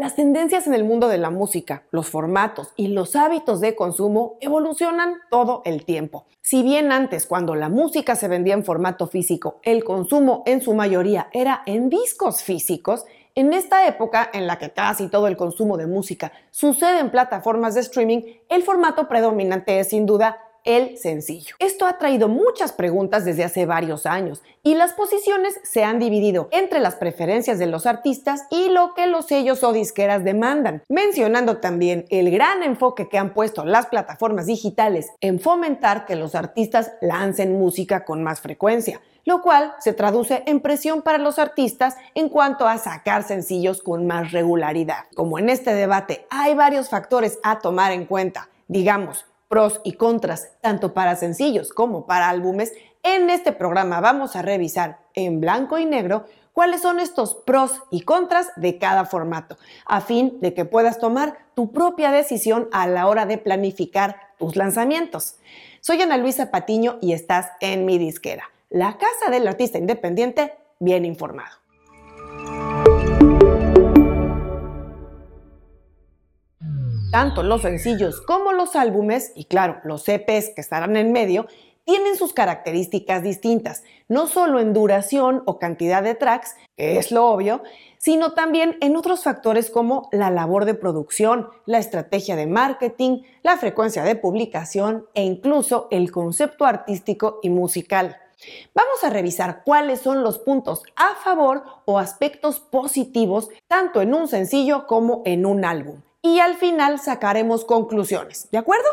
Las tendencias en el mundo de la música, los formatos y los hábitos de consumo evolucionan todo el tiempo. Si bien antes, cuando la música se vendía en formato físico, el consumo en su mayoría era en discos físicos, en esta época en la que casi todo el consumo de música sucede en plataformas de streaming, el formato predominante es sin duda el sencillo. Esto ha traído muchas preguntas desde hace varios años y las posiciones se han dividido entre las preferencias de los artistas y lo que los sellos o disqueras demandan, mencionando también el gran enfoque que han puesto las plataformas digitales en fomentar que los artistas lancen música con más frecuencia lo cual se traduce en presión para los artistas en cuanto a sacar sencillos con más regularidad. Como en este debate hay varios factores a tomar en cuenta, digamos, pros y contras, tanto para sencillos como para álbumes, en este programa vamos a revisar en blanco y negro cuáles son estos pros y contras de cada formato, a fin de que puedas tomar tu propia decisión a la hora de planificar tus lanzamientos. Soy Ana Luisa Patiño y estás en mi disquera, la casa del artista independiente bien informado. Tanto los sencillos como los álbumes, y claro, los EPs que estarán en medio, tienen sus características distintas, no solo en duración o cantidad de tracks, que es lo obvio, sino también en otros factores como la labor de producción, la estrategia de marketing, la frecuencia de publicación e incluso el concepto artístico y musical. Vamos a revisar cuáles son los puntos a favor o aspectos positivos tanto en un sencillo como en un álbum y al final sacaremos conclusiones, ¿de acuerdo?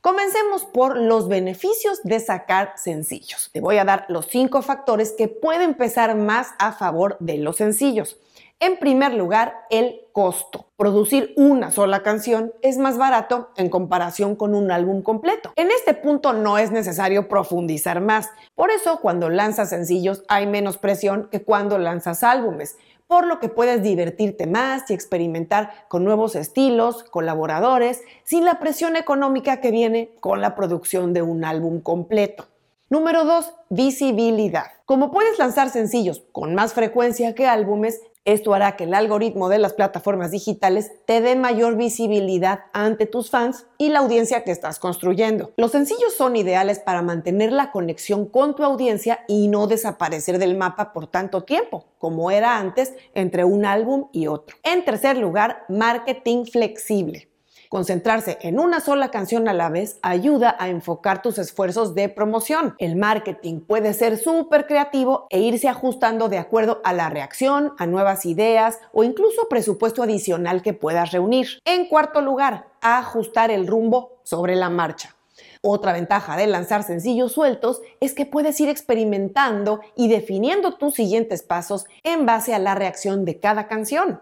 Comencemos por los beneficios de sacar sencillos. Te voy a dar los cinco factores que pueden pesar más a favor de los sencillos. En primer lugar, el costo. Producir una sola canción es más barato en comparación con un álbum completo. En este punto no es necesario profundizar más. Por eso, cuando lanzas sencillos hay menos presión que cuando lanzas álbumes por lo que puedes divertirte más y experimentar con nuevos estilos, colaboradores, sin la presión económica que viene con la producción de un álbum completo. Número 2. Visibilidad. Como puedes lanzar sencillos con más frecuencia que álbumes, esto hará que el algoritmo de las plataformas digitales te dé mayor visibilidad ante tus fans y la audiencia que estás construyendo. Los sencillos son ideales para mantener la conexión con tu audiencia y no desaparecer del mapa por tanto tiempo, como era antes entre un álbum y otro. En tercer lugar, marketing flexible. Concentrarse en una sola canción a la vez ayuda a enfocar tus esfuerzos de promoción. El marketing puede ser súper creativo e irse ajustando de acuerdo a la reacción, a nuevas ideas o incluso presupuesto adicional que puedas reunir. En cuarto lugar, ajustar el rumbo sobre la marcha. Otra ventaja de lanzar sencillos sueltos es que puedes ir experimentando y definiendo tus siguientes pasos en base a la reacción de cada canción.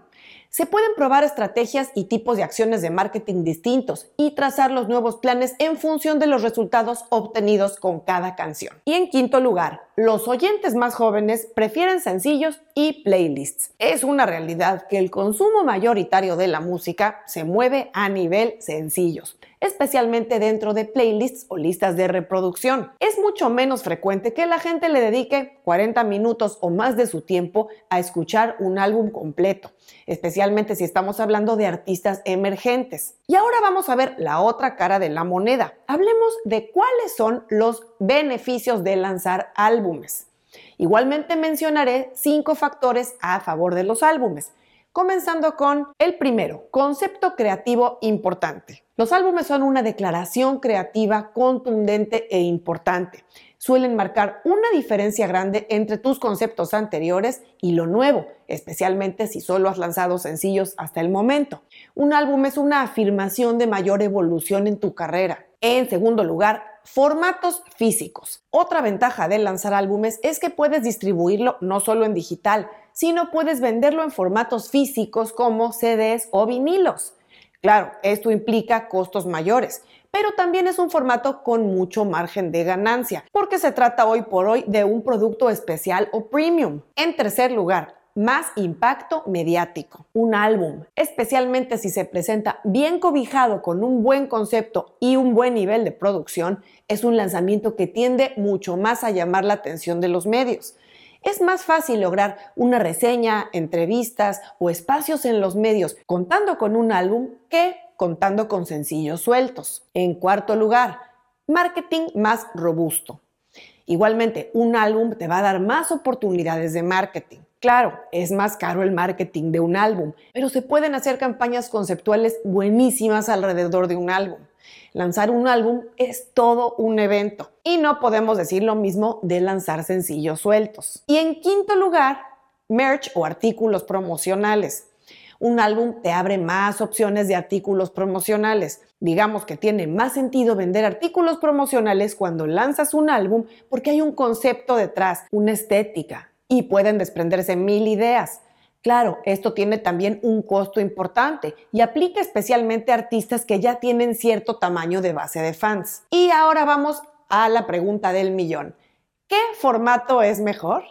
Se pueden probar estrategias y tipos de acciones de marketing distintos y trazar los nuevos planes en función de los resultados obtenidos con cada canción. Y en quinto lugar, los oyentes más jóvenes prefieren sencillos y playlists. Es una realidad que el consumo mayoritario de la música se mueve a nivel sencillos especialmente dentro de playlists o listas de reproducción. Es mucho menos frecuente que la gente le dedique 40 minutos o más de su tiempo a escuchar un álbum completo, especialmente si estamos hablando de artistas emergentes. Y ahora vamos a ver la otra cara de la moneda. Hablemos de cuáles son los beneficios de lanzar álbumes. Igualmente mencionaré cinco factores a favor de los álbumes. Comenzando con el primero, concepto creativo importante. Los álbumes son una declaración creativa contundente e importante. Suelen marcar una diferencia grande entre tus conceptos anteriores y lo nuevo, especialmente si solo has lanzado sencillos hasta el momento. Un álbum es una afirmación de mayor evolución en tu carrera. En segundo lugar, formatos físicos. Otra ventaja de lanzar álbumes es que puedes distribuirlo no solo en digital, sino puedes venderlo en formatos físicos como CDs o vinilos. Claro, esto implica costos mayores, pero también es un formato con mucho margen de ganancia, porque se trata hoy por hoy de un producto especial o premium. En tercer lugar, más impacto mediático. Un álbum, especialmente si se presenta bien cobijado con un buen concepto y un buen nivel de producción, es un lanzamiento que tiende mucho más a llamar la atención de los medios. Es más fácil lograr una reseña, entrevistas o espacios en los medios contando con un álbum que contando con sencillos sueltos. En cuarto lugar, marketing más robusto. Igualmente, un álbum te va a dar más oportunidades de marketing. Claro, es más caro el marketing de un álbum, pero se pueden hacer campañas conceptuales buenísimas alrededor de un álbum. Lanzar un álbum es todo un evento y no podemos decir lo mismo de lanzar sencillos sueltos. Y en quinto lugar, merch o artículos promocionales. Un álbum te abre más opciones de artículos promocionales. Digamos que tiene más sentido vender artículos promocionales cuando lanzas un álbum porque hay un concepto detrás, una estética, y pueden desprenderse mil ideas. Claro, esto tiene también un costo importante y aplica especialmente a artistas que ya tienen cierto tamaño de base de fans. Y ahora vamos a la pregunta del millón. ¿Qué formato es mejor?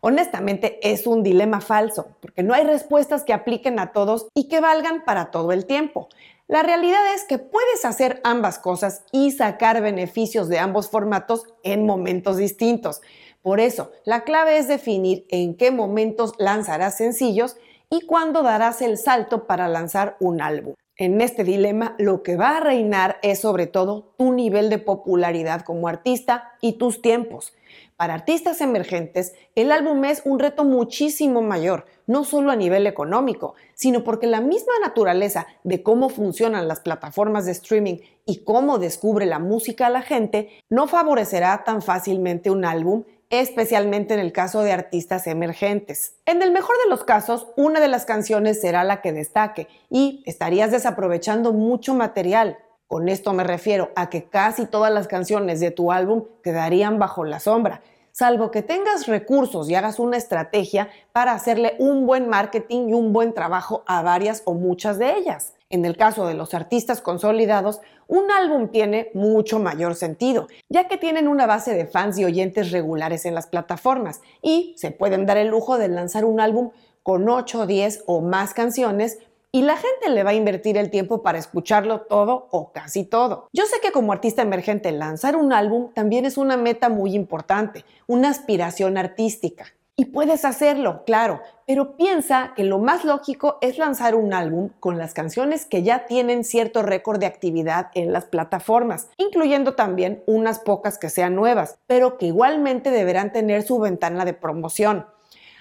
Honestamente es un dilema falso, porque no hay respuestas que apliquen a todos y que valgan para todo el tiempo. La realidad es que puedes hacer ambas cosas y sacar beneficios de ambos formatos en momentos distintos. Por eso, la clave es definir en qué momentos lanzarás sencillos y cuándo darás el salto para lanzar un álbum. En este dilema, lo que va a reinar es sobre todo tu nivel de popularidad como artista y tus tiempos. Para artistas emergentes, el álbum es un reto muchísimo mayor, no solo a nivel económico, sino porque la misma naturaleza de cómo funcionan las plataformas de streaming y cómo descubre la música a la gente no favorecerá tan fácilmente un álbum especialmente en el caso de artistas emergentes. En el mejor de los casos, una de las canciones será la que destaque y estarías desaprovechando mucho material. Con esto me refiero a que casi todas las canciones de tu álbum quedarían bajo la sombra, salvo que tengas recursos y hagas una estrategia para hacerle un buen marketing y un buen trabajo a varias o muchas de ellas. En el caso de los artistas consolidados, un álbum tiene mucho mayor sentido, ya que tienen una base de fans y oyentes regulares en las plataformas y se pueden dar el lujo de lanzar un álbum con 8, 10 o más canciones y la gente le va a invertir el tiempo para escucharlo todo o casi todo. Yo sé que como artista emergente lanzar un álbum también es una meta muy importante, una aspiración artística. Y puedes hacerlo, claro, pero piensa que lo más lógico es lanzar un álbum con las canciones que ya tienen cierto récord de actividad en las plataformas, incluyendo también unas pocas que sean nuevas, pero que igualmente deberán tener su ventana de promoción.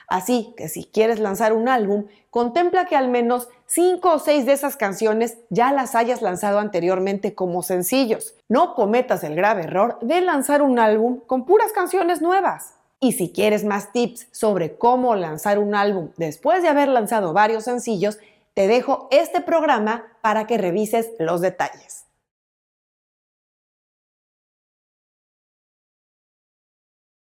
Así que si quieres lanzar un álbum, contempla que al menos 5 o 6 de esas canciones ya las hayas lanzado anteriormente como sencillos. No cometas el grave error de lanzar un álbum con puras canciones nuevas. Y si quieres más tips sobre cómo lanzar un álbum después de haber lanzado varios sencillos, te dejo este programa para que revises los detalles.